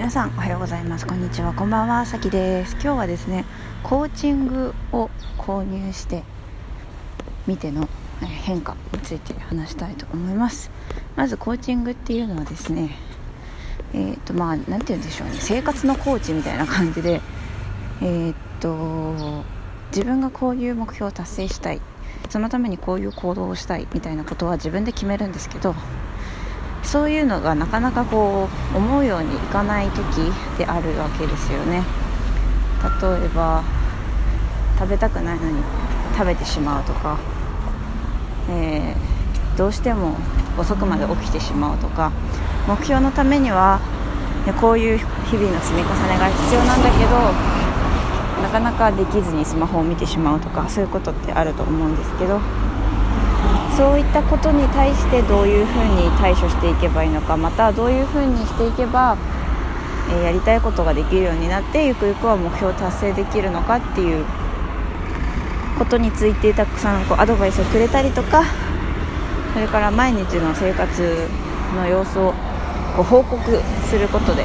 皆さんおはようございます。こんにちは。こんばんは。さきです。今日はですねコーチングを購入してみての変化について話したいと思います。まずコーチングっていうのはですねえー、とまあ何て言うんでしょうね。生活のコーチみたいな感じでえー、っと自分がこういう目標を達成したい。そのためにこういう行動をしたいみたいなことは自分で決めるんですけどそういうのがなかなかこう思うようにいかない時であるわけですよね。例えば食べたくないのに食べてしまうとか、えー、どうしても遅くまで起きてしまうとか目標のためにはこういう日々の積み重ねが必要なんだけどなかなかできずにスマホを見てしまうとかそういうことってあると思うんですけどそういったことに対してどういうふうに対処していけばいいのかまたどういうふうにしていけば、えー、やりたいことができるようになってゆくゆくは目標を達成できるのかっていうことについてたくさんこうアドバイスをくれたりとかそれから毎日の生活の様子をこう報告することで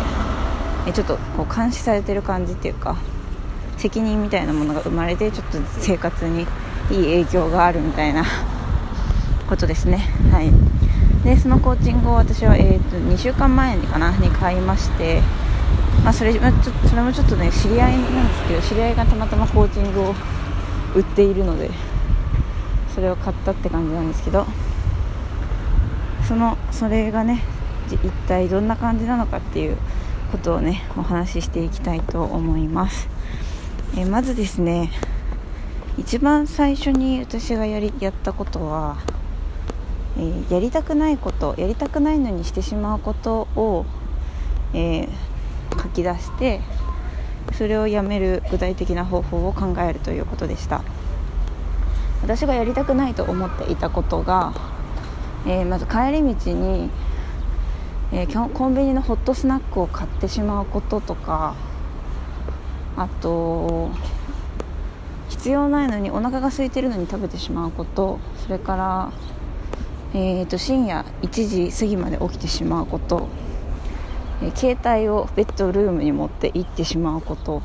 ちょっとこう監視されてる感じっていうか責任みたいなものが生まれてちょっと生活にいい影響があるみたいなことですね。はい、でそのコーチングを私は、えーと、2週間前にかなに買いまして、まあ、それちょそれもちょっとね知り合いなんですけど知り合いがたまたまコーチングを売っているのでそれを買ったって感じなんですけどそのそれがね一体どんな感じなのかっていうことをねお話ししていきたいと思います、えまずですね一番最初に私がやりやったことはえー、やりたくないことやりたくないのにしてしまうことを、えー、書き出してそれをやめる具体的な方法を考えるということでした。私がやりたくないと思っていたことが、えー、まず帰り道に、えコンビニのホットスナックを買ってしまうこととかあと必要ないのにお腹が空いてるのに食べてしまうことそれからえーと、深夜1時過ぎまで起きてしまうこと、えー、携帯をベッドルームに持って行ってしまうこと。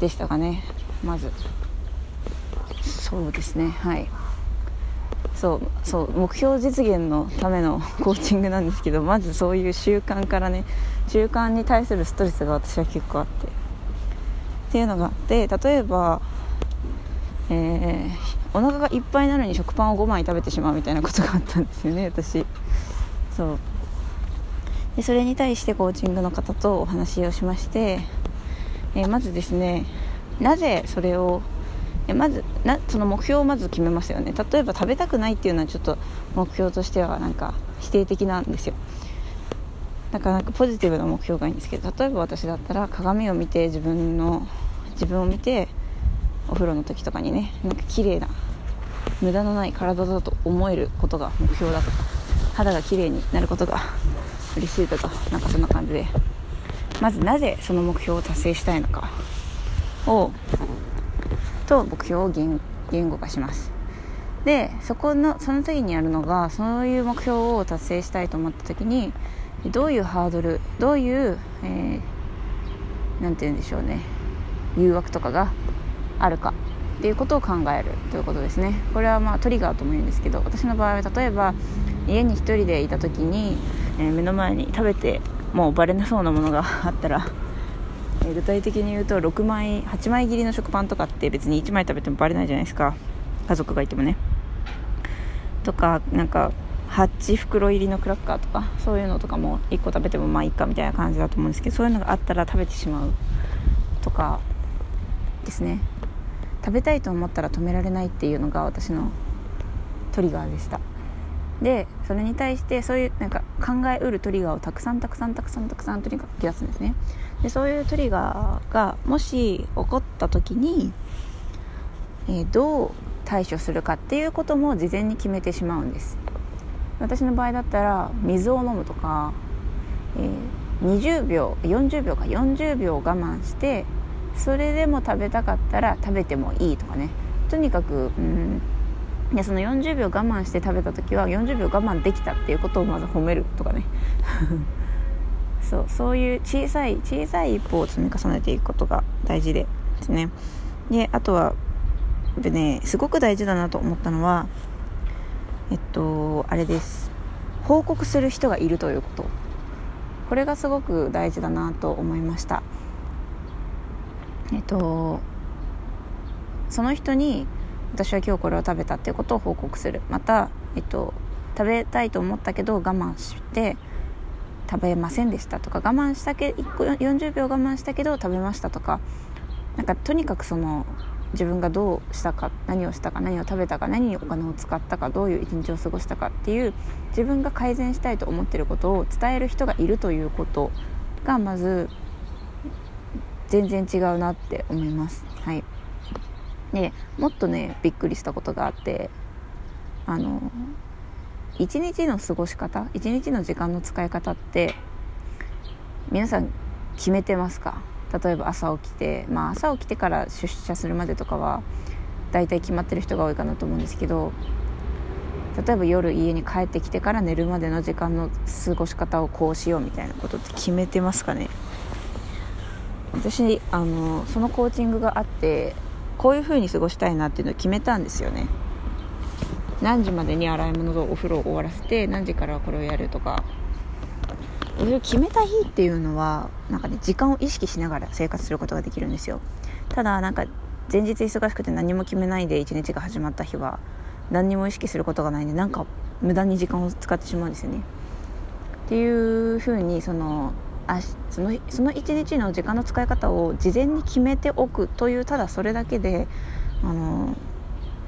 でしたかね。まず。そうですね。はい。そうそう目標実現のためのコーチングなんですけどまずそういう習慣からね習慣に対するストレスが私は結構あって。っていうのがあって例えばえーお腹がいっぱいなのに食パンを5枚食べてしまうみたいなことがあったんですよね私。そう。でそれに対してコーチングの方とお話をしまして、えー、まずですねなぜそれをまずなその目標をまず決めますよね。例えば食べたくないっていうのはちょっと目標としてはなんか否定的なんですよ。なかなかポジティブな目標がいいんですけど例えば私だったら鏡を見て自分の自分を見てお風呂の時とかにねなんか綺麗な無駄のない体だと思えることが目標だとか肌が綺麗になることが嬉しいとかなんかそんな感じでまずなぜその目標を達成したいのかをと目標を言言語化します。でそこのその次にやるのがそういう目標を達成したいと思った時にどういうハードルどういう、えー、て言うんでしょうね誘惑とかがあるかっていうことを考えるということですね。これはまあトリガーとも言うんですけど私の場合は例えば家に1人でいた時に、えー、目の前に食べてもうバレなそうなものが あったら、えー、具体的に言うと6枚8枚切りの食パンとかって別に1枚食べてもバレないじゃないですか。家族がいてもね。とかなんか8袋入りのクラッカーとかそういうのとかも1個食べてもまあいいかみたいな感じだと思うんですけどそういうのがあったら食べてしまうとかですね。食べたいと思ったら止められないっていうのが私のトリガーでした。でそれに対してそういうなんか考えうるトリガーをたくさんたくさんたくさんたくさんとにかく出すんですね。でそういうトリガーがもし起こった時に、えー、どう対処するかっていうことも事前に決めてしまうんです。私の場合だったら水を飲むとか、えー、20秒40秒か40秒我慢してそれでも食べたかったら食べてもいいとかね。とにかくうん。いやその40秒我慢して食べた時は40秒我慢できたっていうことをまず褒めるとかね。そうそういう小さい小さい一歩を積み重ねていくことが大事でですね。であとはでねすごく大事だなと思ったのはえっとあれです。報告する人がいるということ。これがすごく大事だなと思いました。えっとその人に私は今日これを食べたっていうことを報告する。また、えっと、食べたいと思ったけど我慢して食べませんでしたとか我慢したけ40秒我慢したけど食べましたとかなんかとにかくその自分がどうしたか何をしたか何を食べたか何にお金を使ったかどういう一日を過ごしたかっていう自分が改善したいと思ってることを伝える人がいるということがまず全然違うなって思います。はい、でもっとねびっくりしたことがあってあの一日の過ごし方一日の時間の使い方って皆さん決めてますか？例えば朝起きて、まあ、朝起きてから出社するまでとかは大体決まってる人が多いかなと思うんですけど例えば夜家に帰ってきてから寝るまでの時間の過ごし方をこうしようみたいなことって決めてますかね？私あのそのコーチングがあってこういう風に過ごしたいなっていうのを決めたんですよね。何時までに洗い物とお風呂を終わらせて何時からこれをやるとか。それを決めた日っていうのはなんかね時間を意識しながら生活することができるんですよ。ただなんか前日忙しくて何も決めないで一日が始まった日は何にも意識することがないんでなんか無駄に時間を使ってしまうんですよね。っていうふうにそのあそのその一日の時間の使い方を事前に決めておくというただそれだけであの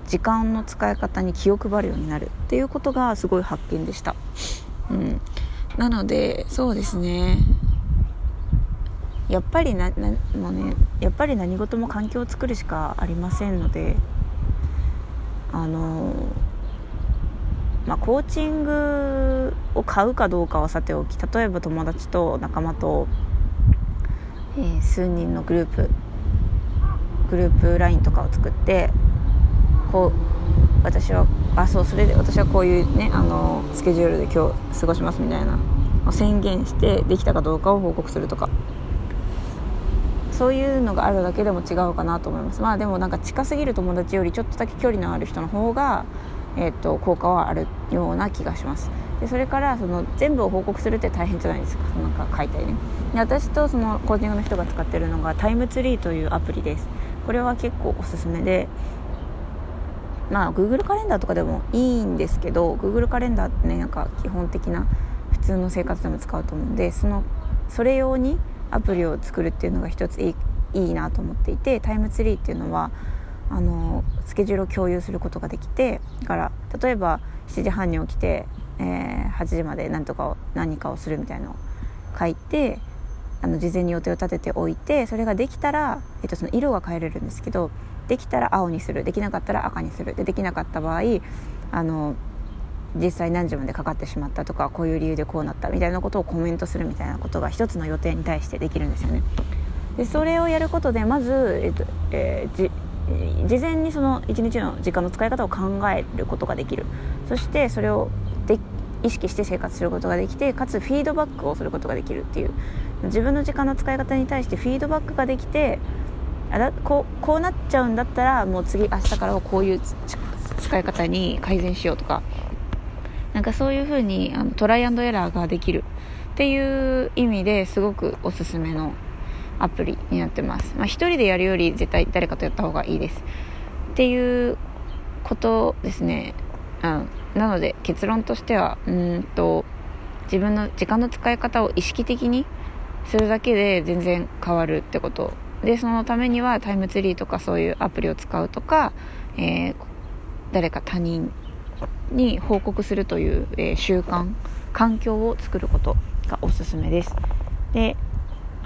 時間の使い方に気を配るようになるっていうことがすごい発見でした、うん、なのでそうですね。やっぱりななもうねやっぱり何事も環境を作るしかありませんのであのまあ、コーチングを買うかどうかはさておき例えば友達と仲間と、えー、数人のグループグループ LINE とかを作ってこう私はあそうそれで私はこういうねあのスケジュールで今日過ごしますみたいな宣言してできたかどうかを報告するとか。そういうのがあるだけでも違うかなと思います。まあでもなんか近すぎる友達よりちょっとだけ距離のある人の方が、えーと、効果はあるような気がします。でそれからその全部を報告するって大変じゃないですか。なんか書いたりね。で私とそのコーチングの人が使ってるのがタイムツリーというアプリです。これは結構おすすめでまあ Google カレンダーとかでもいいんですけど Google カレンダーってねなんか基本的な普通の生活でも使うと思うんでそのそれ用にアプリを作るっていうのが一ついいいいなと思っていてタイムツリーっていうのはあのスケジュールを共有することができてだから例えば7時半に起きて、えー、8時まで何とかを何かをするみたいのを書いてあの事前に予定を立てておいてそれができたら、えっと、その色が変えれるんですけどできたら青にするできなかったら赤にするでできなかった場合あの実際何時までかかってしまったとかこういう理由でこうなったみたいなことをコメントするみたいなことが一つの予定に対してできるんですよね。でそれをやることでまず、えっとえー、事前にその一日の時間の使い方を考えることができる。そしてそれをで意識して生活することができてかつフィードバックをすることができるっていう。自分の時間の使い方に対してフィードバックができてあだこうこうなっちゃうんだったらもう次明日からはこういう使い方に改善しようとか。なんかそういう風にあにトライアンドエラーができるっていう意味ですごくおすすめのアプリになってます、まあ、1人でやるより絶対誰かとやった方がいいです。っていうことですね、うん、なので結論としてはうんと自分の時間の使い方を意識的にするだけで全然変わるってこと。でそのためにはタイムツリーとかそういうアプリを使うとか、えー、誰か他人に報告するという、えー、習慣環境を作ることがおすすめです。で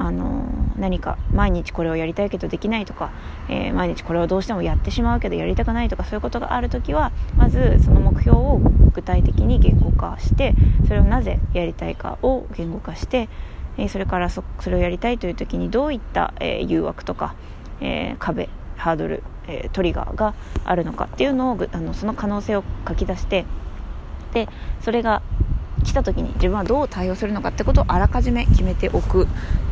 あの、何か毎日これをやりたいけどできないとか、えー、毎日これをどうしてもやってしまうけどやりたくないとかそういうことがある時はまずその目標を具体的に言語化してそれをなぜやりたいかを言語化してえそれからそれをやりたいという時にどういった、え誘惑とか、え壁ハードル、えトリガーがあるのかっていうのをあのその可能性を書き出してでそれが来た時に自分はどう対応するのかってことをあらかじめ決めておく。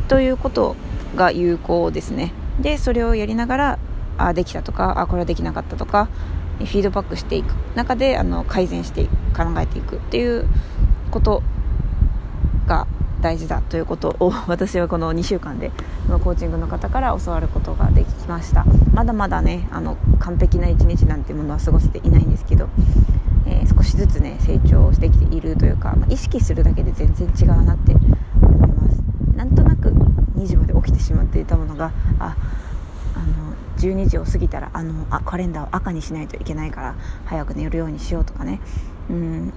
ということが有効ですね。でそれをやりながらあできたとかあこれはできなかったとかフィードバックしていく。中であの改善して考えていく。っていうことが大事だということを 私はこの2週間でコーチングの方から教わることができました。まだまだねあの完璧な一日なんてものは過ごせていないんですけど、えー、少しずつね成長してきているというか、まあ、意識するだけで全然違うなって思いますなんとなく2時まで起きてしまっていたものがああの12時を過ぎたらあのあカレンダーを赤にしないといけないから早く寝るようにしようとかね。うん。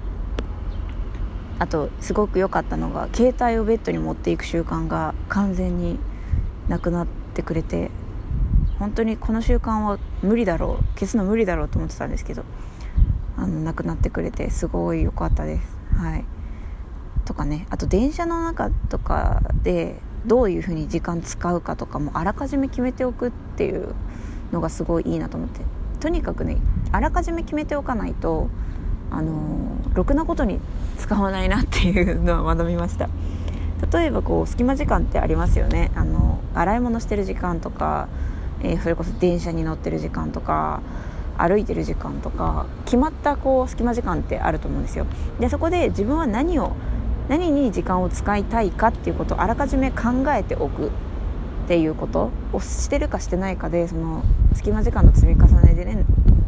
あとすごく良かったのが携帯をベッドに持っていく習慣が完全になくなってくれて本当にこの習慣は無理だろう消すの無理だろうと思ってたんですけどあのなくなってくれてすごい良かったです。はい。とかね。あと電車の中とかでどういうふうに時間使うかとかもあらかじめ決めておくっていうのがすごいいいなと思って。とにかくねあらかじめ決めておかないとあのろくなことに使わないなっていうのは学びました。例えばこう隙間時間ってありますよね。あの洗い物してる時間とか、えー、それこそ電車に乗ってる時間とか歩いてる時間とか決まったこう隙間時間ってあると思うんですよ。でそこで自分は何を何に時間を使いたいかっていうことをあらかじめ考えておくっていうことをしてるかしてないかでその隙間時間の積み重ねでね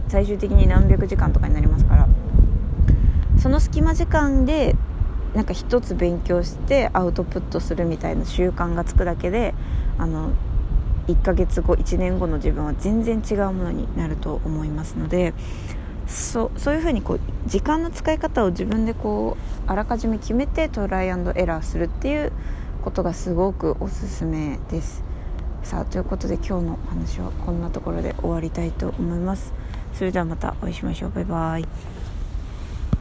最終的に何百時間とかになりますから。その隙間時間でなんか一つ勉強してアウトプットするみたいな習慣がつくだけであの1ヶ月後1年後の自分は全然違うものになると思いますのでそうそういうふうにこう時間の使い方を自分でこうあらかじめ決めてトライアンドエラーするっていうことがすごくおすすめです。さあということで今日のお話はこんなところで終わりたいと思います。それではまたお会いしましょう。バイバイ。